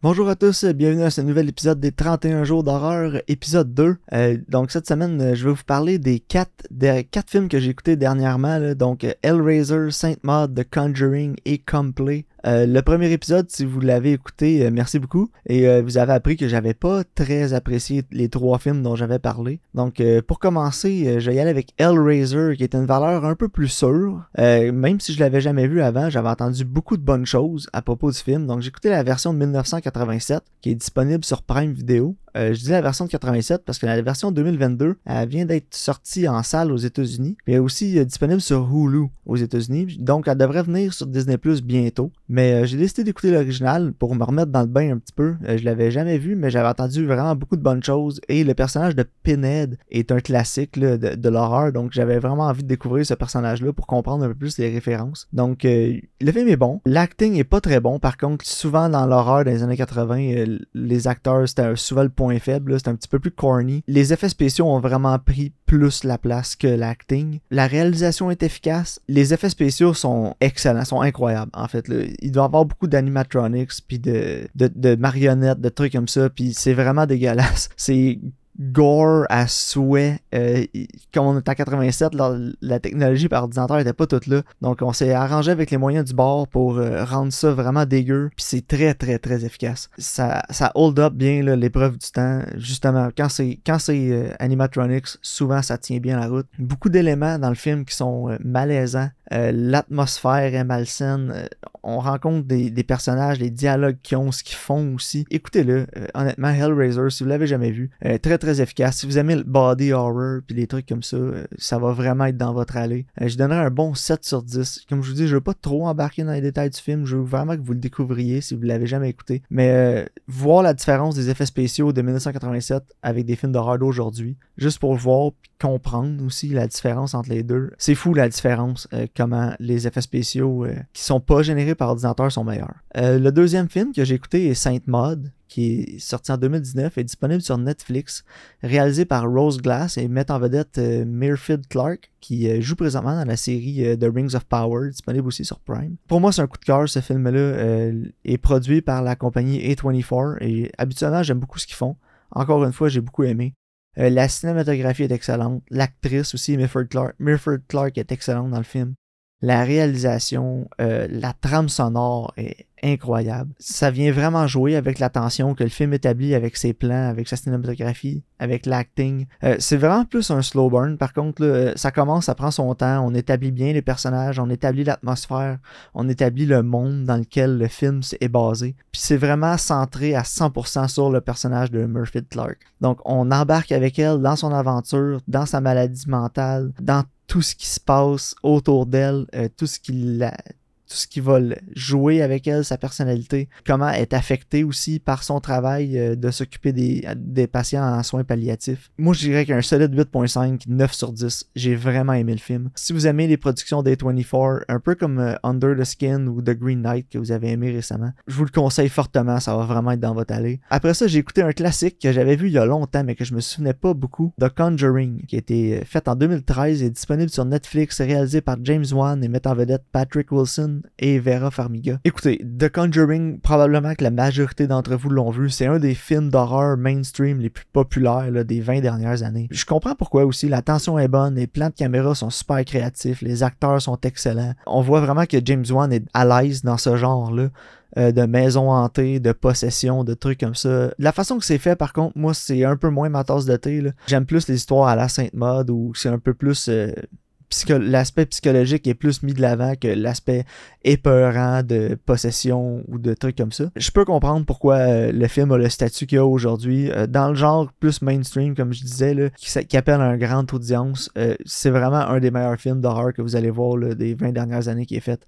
Bonjour à tous, bienvenue à ce nouvel épisode des 31 jours d'horreur, épisode 2. Euh, donc cette semaine, euh, je vais vous parler des quatre, des quatre films que j'ai écoutés dernièrement. donc Hellraiser, Saint Maud, The Conjuring et Complay. Euh, le premier épisode, si vous l'avez écouté, euh, merci beaucoup. Et euh, vous avez appris que j'avais pas très apprécié les trois films dont j'avais parlé. Donc, pour commencer, je vais y aller avec Hellraiser, qui est une valeur un peu plus sûre. même si je l'avais jamais vu avant, j'avais entendu beaucoup de bonnes choses à propos du film. Donc, j'ai écouté la version de 1987, qui est disponible sur Prime Video. je dis la version de 87 parce que la version 2022, elle vient d'être sortie en salle aux États-Unis, mais aussi disponible sur Hulu aux États-Unis. Donc, elle devrait venir sur Disney Plus bientôt. Mais euh, j'ai décidé d'écouter l'original pour me remettre dans le bain un petit peu. Euh, je l'avais jamais vu, mais j'avais entendu vraiment beaucoup de bonnes choses. Et le personnage de Pinhead est un classique de, l'horreur, donc j'avais vraiment envie de découvrir ce personnage-là pour comprendre un peu plus les références. Donc euh, le film est bon. L'acting est pas très bon. Par contre, souvent dans l'horreur des années 80, les acteurs c'était souvent le point faible. C'était un petit peu plus corny. Les effets spéciaux ont vraiment pris plus la place que l'acting. La réalisation est efficace. Les effets spéciaux sont excellents, sont incroyables en fait il doit avoir beaucoup d'animatronics, puis de, de, marionnettes, de trucs comme ça, puis c'est vraiment dégueulasse. C'est gore à souhait. Euh, comme on est en 87, la, technologie par ordinateur était pas toute là. Donc on s'est arrangé avec les moyens du bord pour euh, rendre ça vraiment dégueu. Puis c'est très très très efficace. Ça, ça hold up bien l'épreuve du temps. Justement, quand c'est quand c'est euh, animatronics, souvent ça tient bien la route. Beaucoup d'éléments dans le film qui sont malaisants. L'atmosphère est malsaine. on rencontre des, personnages, les dialogues qui ont, ce qu'ils font aussi. Écoutez-le. honnêtement, Hellraiser, si vous l'avez jamais vu, très très efficace. Si vous aimez le body horror puis des trucs comme ça, euh, ça va vraiment être dans votre allée. Euh, je donnerais un bon 7 sur 10. Comme je vous dis, je veux pas trop embarquer dans les détails du film. Je veux vraiment que vous le découvriez si vous l'avez jamais écouté. Mais euh, voir la différence des effets spéciaux de 1987 avec des films d'horreur d'aujourd'hui, juste pour voir puis comprendre aussi la différence entre les deux. C'est fou la différence, comment les effets spéciaux qui sont pas générés par ordinateur sont meilleurs. le deuxième film que j'ai écouté est Sainte Maud qui est sorti en 2019, est disponible sur Netflix, réalisé par Rose Glass et met en vedette euh, Mirfield Clark, qui euh, joue présentement dans la série euh, The Rings of Power, disponible aussi sur Prime. Pour moi, c'est un coup de cœur, ce film-là est produit par la compagnie A24 et habituellement, j'aime beaucoup ce qu'ils font. Encore une fois, j'ai beaucoup aimé. la cinématographie est excellente. L'actrice aussi, Mirfield Clark, Clark est excellente dans le film. La réalisation, la trame sonore est incroyable. Ça vient vraiment jouer avec la tension que le film établit avec ses plans, avec sa cinématographie, avec l'acting. Euh, c'est vraiment plus un slow burn. Par contre, euh, ça commence, ça prend son temps. On établit bien les personnages, on établit l'atmosphère, on établit le monde dans lequel le film est basé. Puis c'est vraiment centré à 100% sur le personnage de Murphy Clark. Donc on embarque avec elle dans son aventure, dans sa maladie mentale, dans tout ce qui se passe autour d'elle, euh, tout ce qui la, tout ce qui va jouer avec elle, sa personnalité, comment elle est affectée aussi par son travail euh, de s'occuper des, des, patients en soins palliatifs. Moi, je dirais qu'un solide 8.5, 9 sur 10. J'ai vraiment aimé le film. Si vous aimez les productions des 24, un peu comme euh, Under the Skin ou The Green Knight que vous avez aimé récemment, je vous le conseille fortement, ça va vraiment être dans votre allée. Après ça, j'ai écouté un classique que j'avais vu il y a longtemps, mais que je me souvenais pas beaucoup, The Conjuring, qui a été euh, fait en 2013 et disponible sur Netflix, réalisé par James Wan et met en vedette Patrick Wilson et Vera Farmiga. Écoutez, The Conjuring, probablement que la majorité d'entre vous l'ont vu, c'est un des films d'horreur mainstream les plus populaires des 20 dernières années. Je comprends pourquoi aussi, la tension est bonne, les plans de caméra sont super créatifs, les acteurs sont excellents. On voit vraiment que James Wan est à l'aise dans ce genre-là. Euh, de maisons hantées, de possession, de trucs comme ça. La façon que c'est fait, par contre, moi, c'est un peu moins ma tasse de thé. J'aime plus les histoires à la Sainte Mode où c'est un peu plus euh, l'aspect psychologique est plus mis de l'avant que l'aspect épeurant de possession ou de trucs comme ça. Je peux comprendre pourquoi euh, le film a le statut qu'il a aujourd'hui. Euh, dans le genre plus mainstream, comme je disais, qui, appelle un grand audience, euh, c'est vraiment un des meilleurs films d'horreur que vous allez voir des 20 dernières années qui est fait.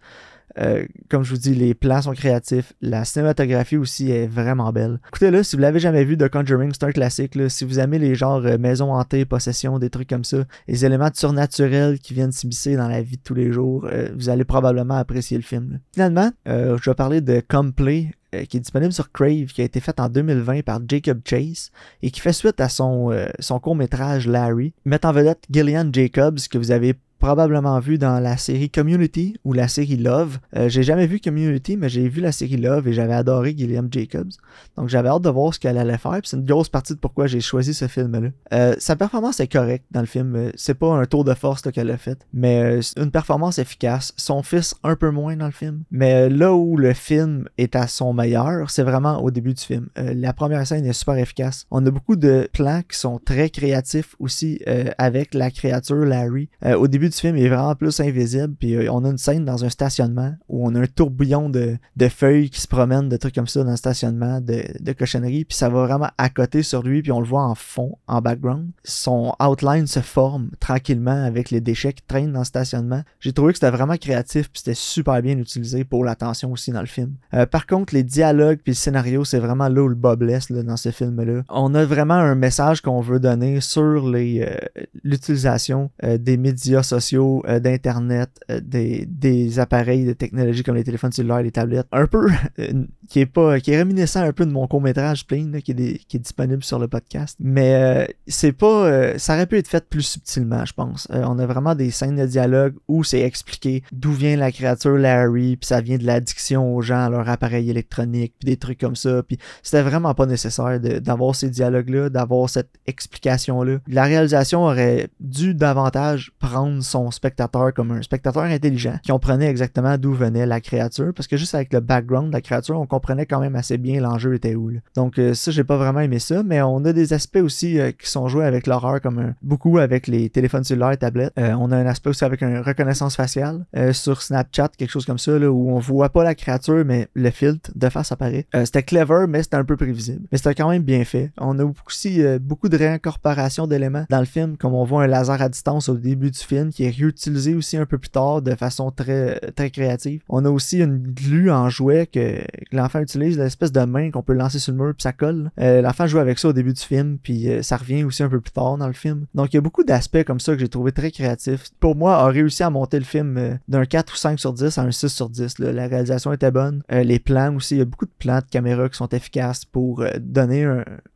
Euh, comme je vous dis, les plans sont créatifs. La cinématographie aussi est vraiment belle. Écoutez-le, si vous l'avez jamais vu, The Conjuring, c'est un classique. Si vous aimez les genres euh, maison hantée, possession, des trucs comme ça, les éléments surnaturels qui viennent s'immiscer dans la vie de tous les jours, euh, vous allez probablement apprécier le film. Finalement, je vais parler de Complay, qui est disponible sur Crave, qui a été fait en 2020 par Jacob Chase et qui fait suite à son, son court-métrage Larry. Met en vedette Gillian Jacobs, que vous avez probablement vu dans la série Community ou la série Love. Euh, j'ai jamais vu Community, mais j'ai vu la série Love et j'avais adoré Gilliam Jacobs. Donc j'avais hâte de voir ce qu'elle allait faire. C'est une grosse partie de pourquoi j'ai choisi ce film-là. Euh, sa performance est correcte dans le film. Euh, c'est pas un tour de force qu'elle a fait, mais une performance efficace. Son fils un peu moins dans le film. Mais là où le film est à son meilleur, c'est vraiment au début du film. la première scène est super efficace. On a beaucoup de plans qui sont très créatifs aussi avec la créature Larry. au début du film, il est vraiment plus invisible. Puis on a une scène dans un stationnement où on a un tourbillon de, de feuilles qui se promènent, de trucs comme ça dans le stationnement, de, de cochonneries. Puis ça va vraiment à côté sur lui, puis on le voit en fond, en background. Son outline se forme tranquillement avec les déchets qui traînent dans le stationnement. J'ai trouvé que c'était vraiment créatif, puis c'était super bien utilisé pour l'attention aussi dans le film. Euh, par contre, les dialogues puis le scénario, c'est vraiment là où le bas blesse là, dans ce film-là. On a vraiment un message qu'on veut donner sur euh, l'utilisation euh, des médias sociaux, d'Internet, des, des appareils de technologie comme les téléphones cellulaires, les tablettes. Un peu qui est pas qui est réminiscent un peu de mon court métrage Plein qui, est qui, est disponible sur le podcast mais euh, c'est pas euh, ça aurait pu être fait plus subtilement je pense euh, on a vraiment des scènes de dialogue où c'est expliqué d'où vient la créature Larry puis ça vient de l'addiction aux gens à leur appareil électronique puis des trucs comme ça puis c'était vraiment pas nécessaire d'avoir ces dialogues là d'avoir cette explication là la réalisation aurait dû davantage prendre son spectateur comme un spectateur intelligent qui comprenait exactement d'où venait la créature parce que juste avec le background de la créature on comprenait quand même assez bien l'enjeu était où. Donc euh, ça, j'ai pas vraiment aimé ça, mais on a des aspects aussi euh, qui sont joués avec l'horreur, comme beaucoup avec les téléphones cellulaires et tablettes. Euh, on a un aspect aussi avec une reconnaissance faciale sur Snapchat, quelque chose comme ça, là, où on voit pas la créature, mais le filtre de face apparaît. c'était clever, mais c'était un peu prévisible. Mais c'était quand même bien fait. On a aussi beaucoup de réincorporation d'éléments dans le film, comme on voit un laser à distance au début du film, qui est réutilisé aussi un peu plus tard de façon très, très créative. On a aussi une glue en jouet que l'enfant utilise l'espèce de main qu'on peut lancer sur le mur puis ça colle. Euh, l'enfant joue avec ça au début du film puis euh, ça revient aussi un peu plus tard dans le film. Donc il y a beaucoup d'aspects comme ça que j'ai trouvé très créatifs. Pour moi, a réussi à monter le film euh, d'un 4 ou 5 sur 10 à un 6 sur 10. La réalisation était bonne. les plans aussi, il y a beaucoup de plans de caméra qui sont efficaces pour donner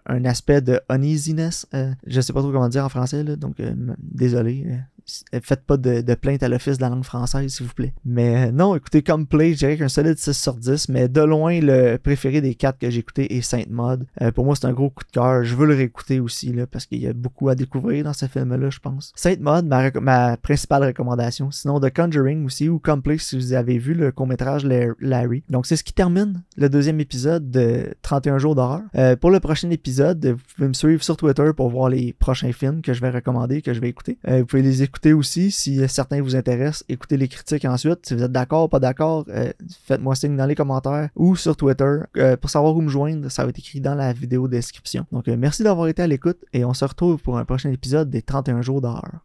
un, aspect de uneasiness. je sais pas trop comment dire en français, donc désolé faites pas de, plainte à l'office de la langue française, s'il vous plaît. Mais euh, non, écoutez, comme play, je dirais qu'un solide 6 sur 10, mais de loin, le préféré des 4 que j'ai écouté est Sainte Mode. Euh, pour moi, c'est un gros coup de cœur. Je veux le réécouter aussi, là, parce qu'il y a beaucoup à découvrir dans ce film-là, je pense. Sainte Mode, ma, ma, principale recommandation. Sinon, The Conjuring aussi, ou Complay, si vous avez vu le court-métrage Larry. Donc, c'est ce qui termine le deuxième épisode de 31 jours d'horreur. Euh, pour le prochain épisode, vous pouvez me suivre sur Twitter pour voir les prochains films que je vais recommander, que je vais écouter. vous pouvez les écouter écoutez aussi, si certains vous intéressent, écoutez les critiques ensuite. Si vous êtes d'accord, pas d'accord, euh, faites-moi signe dans les commentaires ou sur Twitter. Euh, pour savoir où me joindre, ça va être écrit dans la vidéo description. Donc euh, merci d'avoir été à l'écoute et on se retrouve pour un prochain épisode des 31 jours d'horreur.